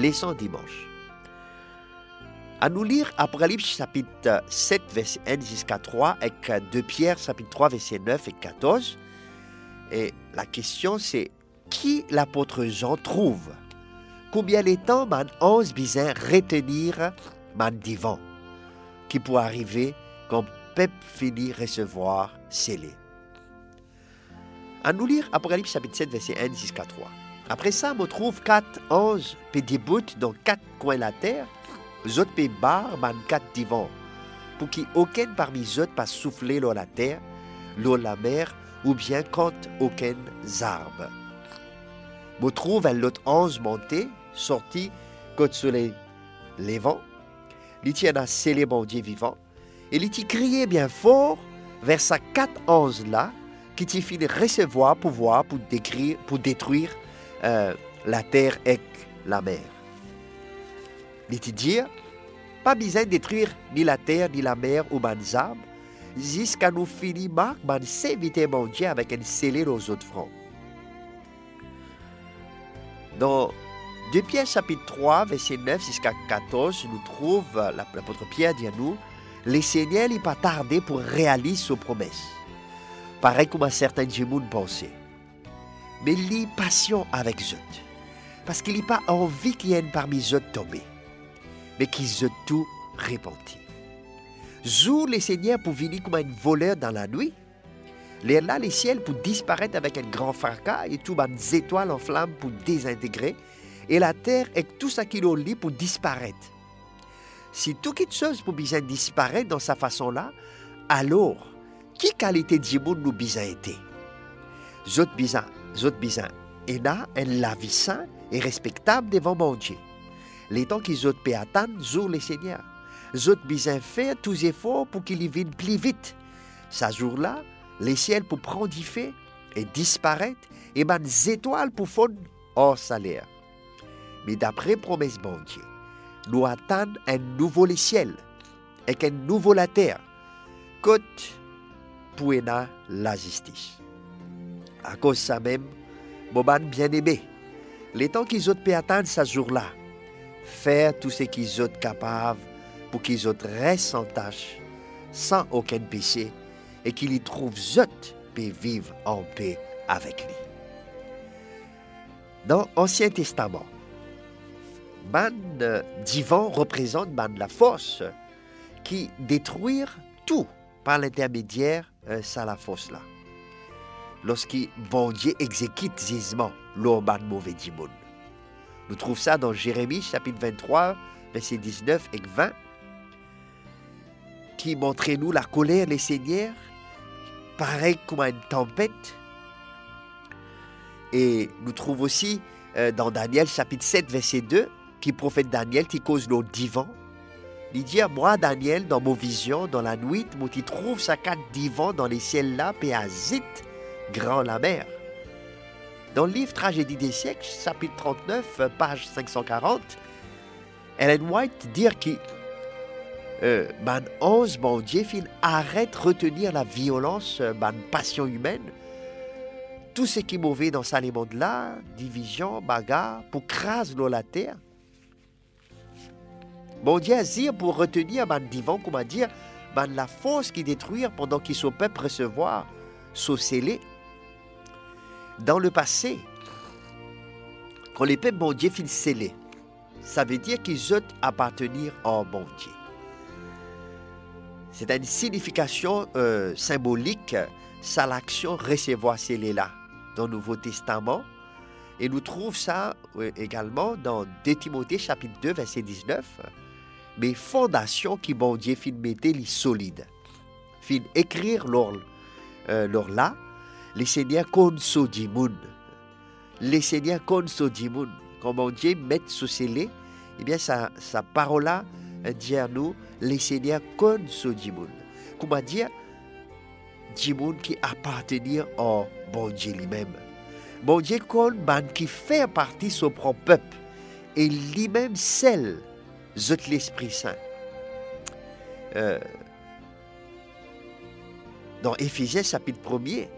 les 100 dimanches. À nous lire Apocalypse chapitre 7, verset 1 jusqu'à 3, avec 2 Pierre chapitre 3, verset 9 et 14. Et la question c'est qui l'apôtre Jean trouve? Combien de temps man 11 besoin retenir man divan qui pourrait arriver quand peuple finit recevoir scellé. À nous lire Apocalypse chapitre 7, verset 1 jusqu'à 3. Après ça, on trouve quatre anges qui débutent dans quatre coins de la terre. Les autres barres man quatre divans pour qu'aucun parmi eux passe souffler dans la terre, l'eau la mer ou bien quand aucun arbre. On trouve un autre ange monté, sorti côte soleil levant. Il tient à mon Dieu vivant. Et il crié bien fort vers sa quatre anges là qui t'y finit recevoir pouvoir pour, décrire, pour détruire euh, la terre et la mer. Dit pas besoin de détruire ni la terre, ni la mer ou arbres, jusqu'à nous finir marque, man s'éviter Dieu avec un scellé aux autres fronts. Dans 2 Pierre chapitre 3, verset 9 jusqu'à 14, nous trouve l'apôtre Pierre dit à nous, les Seigneurs n'est pas tardé pour réaliser ses promesses. Pareil comme un certain gens pensaient. Mais il est patient avec eux. Parce qu'il n'a pas envie qu'il y ait parmi eux tombé. Mais qu'ils aient tout répandu. Jour les Seigneurs pour venir comme un voleur dans la nuit. Les là, les ciels pour disparaître avec un grand fracas et tout les étoiles en flammes pour désintégrer. Et la terre et tout ce qu'il lit pour disparaître. Si tout quelque chose pour bien disparaître dans sa façon-là, alors, qui qualité de monde nous bien été? Zot bizan, zot là, elle la vie sain et respectable devant mon Dieu. Les temps qu'ils ont attendre, jour les seigneurs. Zot bizan faire tous efforts pour qu'il y plus vite. Ce jour-là, les ciels pour prendre fait et disparaître, et les étoiles pour fondre hors salaire. Mais d'après promesse bon Dieu, nous attendons un nouveau les ciel et un nouveau la terre. Côte pour la justice. À cause ça même, Boban bien-aimé, les temps qu'ils ont pu attendre ce jour-là, faire tout ce qu'ils ont capables pour qu'ils ont restent sans tâche, sans aucun péché, et qu'ils y trouvent zot et vivre en paix avec lui. Dans l'Ancien Testament, man divan représente la force qui détruire tout par l'intermédiaire de euh, la force là. Lorsqu'il bon Dieu exécute jugement l'homme mauvais dimon. Nous trouvons ça dans Jérémie chapitre 23 verset 19 et 20 qui montrait nous la colère des seigneurs? Pareil comme une tempête. Et nous trouvons aussi euh, dans Daniel chapitre 7 verset 2 qui prophète Daniel qui cause le divan. Il dit à moi, Daniel, dans mon vision, dans la nuit, moi qui trouve sa carte divan dans les ciels là, et à grand la mer. Dans le livre Tragédie des siècles, chapitre 39, page 540, Ellen White dit que euh, man onze, mon Dieu, arrête retenir la violence, man passion humaine, tout ce qui est mauvais dans ce monde-là, division, bagarre, pour craser la terre, Bon Dieu dire pour retenir man divan, comment dire, man la force qui détruire pendant qu'il se peuple recevoir, so scellé. Dans le passé, quand les peuples finissent scellés, ça veut dire qu'ils ont appartenir en bon Dieu. C'est une signification euh, symbolique, ça l'action recevoir scellé là dans le Nouveau Testament. Et nous trouvons ça euh, également dans 2 Timothée chapitre 2 verset 19 mais fondation qui bon Dieu fin mettait les solides. Fin écrire leur, euh, là, les seigneurs kon so Les seigneurs kon so Quand Dieu met sous scellé, eh bien sa, sa parole là euh, dit à nous, les seigneurs kon so Comment dire, dimoun qui appartenir au bon Dieu lui-même. Bon Dieu ban qui fait partie de son propre peuple. Et lui-même celle zot l'Esprit Saint. Euh, dans Éphésiens chapitre 1er,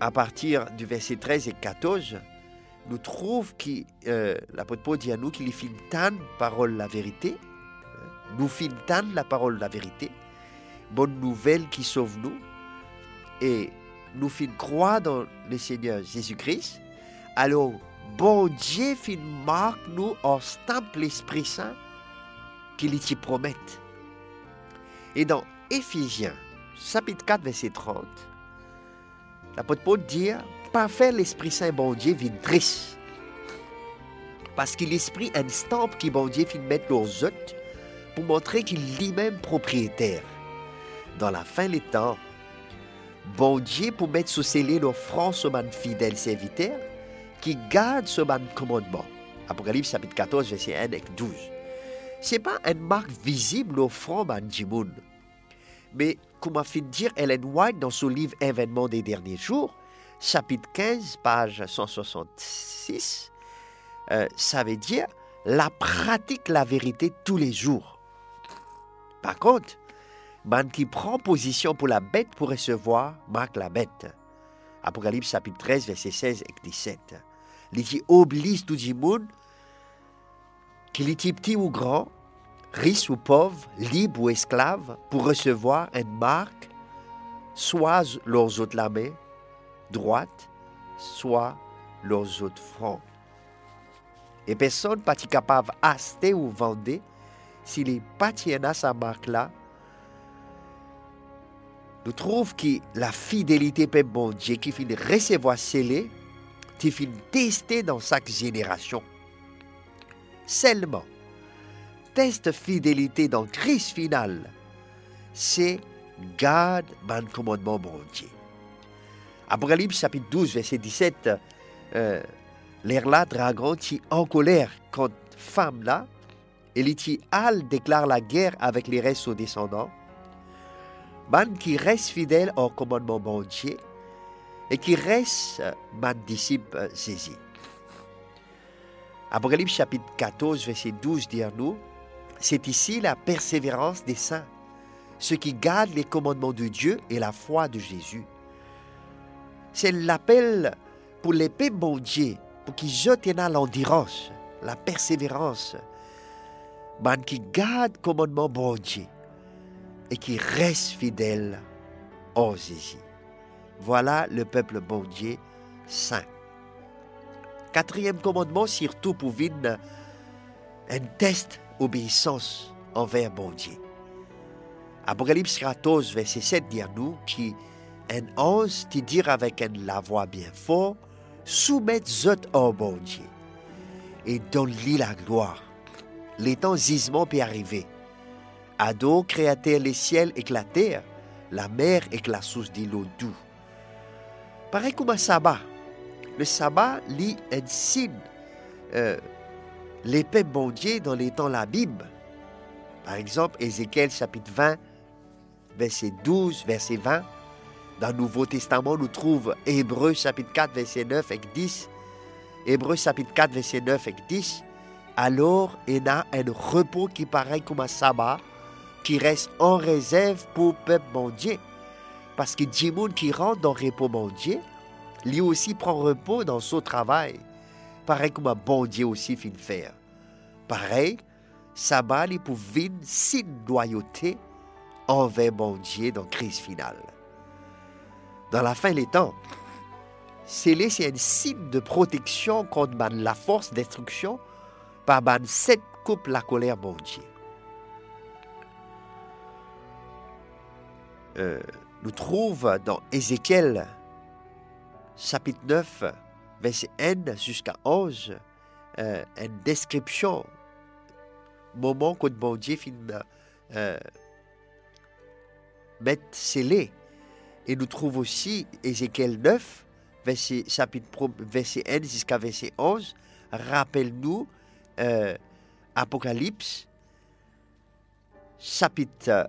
à partir du verset 13 et 14, nous trouve que euh, l'apôtre Paul dit à nous qu'il fait tant parole la vérité, nous fin tant la parole la vérité, bonne nouvelle qui sauve nous, et nous fin croire dans le Seigneur Jésus-Christ, alors bon Dieu fin marque nous en stampe l'Esprit Saint qu'il y promet. Et dans Éphésiens, chapitre 4, verset 30, l'apôtre Paul dit Pas faire l'Esprit Saint, bon Dieu, vient triste. Parce que l'Esprit un stampe qui, bon Dieu, fin mettre leurs autres pour montrer qu'il est lui-même propriétaire. Dans la fin des temps, bon Dieu pour mettre sous scellé l'offrande sur man fidèle serviteur qui garde ce man commandement. Apocalypse chapitre 14, verset 1 et 12. C'est pas une marque visible front man Jimoun. Mais, comme a fait dire Ellen White dans son livre Événements des derniers jours, chapitre 15, page 166, euh, ça veut dire la pratique la vérité tous les jours. Par contre, man qui prend position pour la bête pour recevoir marque la bête. Apocalypse chapitre 13, verset 16 et 17. Il dit oblige tout le monde, qu'il est petit ou grand, riche ou pauvre, libre ou esclave, pour recevoir une marque, soit leurs autres la main droite, soit leurs autres front. Et personne pas capable d'acheter ou vendre s'il n'est pas à sa marque là. Nous trouvons que la fidélité peut bon Dieu qui finit recevoir scellé, qui finit tester dans chaque génération. Seulement, test fidélité dans crise finale, c'est garde mon commandement bon Dieu. Apocalypse chapitre 12, verset 17, euh, l'air là, dragon, qui en colère contre femme là, et l'iti Al déclare la guerre avec les restes aux descendants. Man qui reste fidèle au commandement bon Dieu et qui reste man disciple saisi. Apocalypse chapitre 14, verset 12 dit à nous, c'est ici la persévérance des saints, ceux qui gardent les commandements de Dieu et la foi de Jésus. C'est l'appel pour peuples bon pour qu'ils jetent l'endurance, la persévérance, man qui garde commandement bon Dieu et qui reste fidèle en Jésus. Voilà le peuple bon Dieu saint. Quatrième commandement, surtout pour vivre un test obéissance envers bon Dieu. Apocalypse 14, verset 7 dit à nous qui un ange qui dit avec une la voix bien fort, soumettre zot au bon Dieu et donne-lui la gloire. Les temps gisement peut arriver. Ado créateur les ciels et la terre, la mer et la source de l'eau doux. Pareil comme un sabbat, le sabbat lit un signe, euh, l'épée bon Dieu dans les temps la Bible. Par exemple, Ézéchiel chapitre 20, verset 12, verset 20. Dans le Nouveau Testament, nous trouvons Hébreu chapitre 4, verset 9 et 10. Hébreu chapitre 4, verset 9 et 10. Alors, il a un repos qui paraît comme un sabbat, qui reste en réserve pour le peuple. Parce que Dieu qui rentre dans le repos bon lui aussi prend repos dans son travail. Pareil comme un bon aussi fin faire. Pareil, sabbat il pour vivre signe loyauté envers bon dans la crise finale. Dans la fin des temps, c'est un signe de protection contre la force destruction par sept coupe la colère bon. Euh, nous trouvons dans Ézéchiel chapitre 9, verset 1 jusqu'à 11, euh, une description, moment que bon Dieu finit euh, mettre scellé. Et nous trouvons aussi Ézéchiel 9, verset, chapitre, verset 1 jusqu'à verset 11, rappelle-nous euh, Apocalypse, chapitre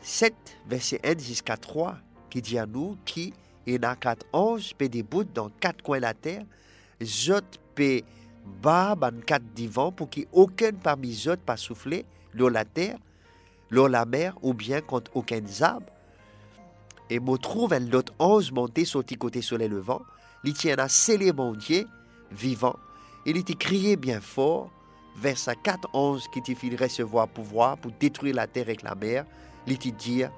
7, verset 1 jusqu'à 3, qui dit à nous qui et dans quatre anges peut bouts dans quatre coins de la terre, zot peut bas dans quatre divans pour qu'aucun parmi eux pas souffler l'eau la terre, l'eau la mer ou bien contre aucun arbre. Et me trouve un autre ange monté sur le côté soleil levant, il tient à sceller mon Dieu vivant, il était crié bien fort, verset 4, 11, qu'il fit recevoir pouvoir pour détruire la terre avec la mer. Il était dire,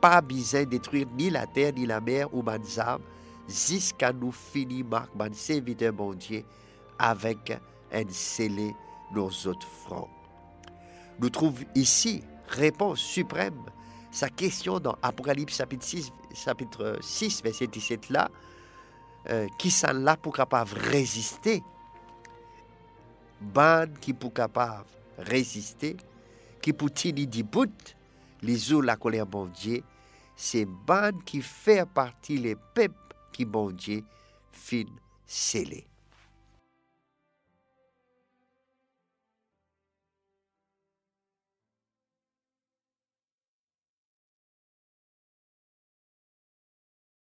pas besoin de détruire ni la terre, ni la mer ou man jusqu'à nous finir, marque, man serviteur, mon Dieu, avec un scellé nos autres fronts. Nous trouvons ici réponse suprême sa question dans Apocalypse chapitre 6, chapitre 6 verset 17 là, euh, qui sont là pour capable résister, ban qui pour capable résister, qui pour tenir du bout, les eaux la colère bon Dieu, c'est ban qui fait partie les peuples qui bon Dieu fin scellé.